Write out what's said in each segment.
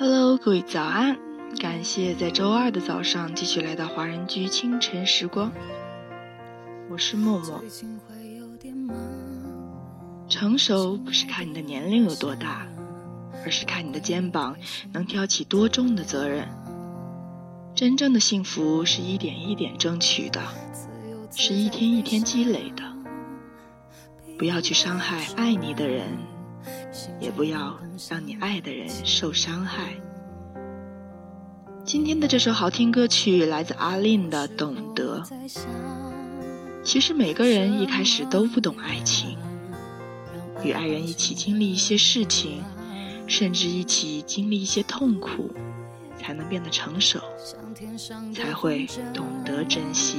Hello，各位早安！感谢在周二的早上继续来到华人居清晨时光，我是默默。成熟不是看你的年龄有多大，而是看你的肩膀能挑起多重的责任。真正的幸福是一点一点争取的，是一天一天积累的。不要去伤害爱你的人。也不要让你爱的人受伤害。今天的这首好听歌曲来自阿令的《懂得》。其实每个人一开始都不懂爱情，与爱人一起经历一些事情，甚至一起经历一些痛苦，才能变得成熟，才会懂得珍惜。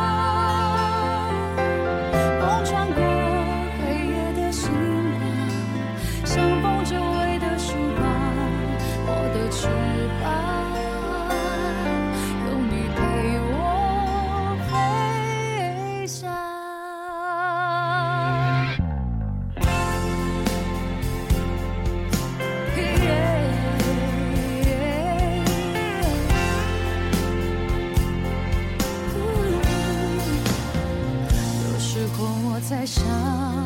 在想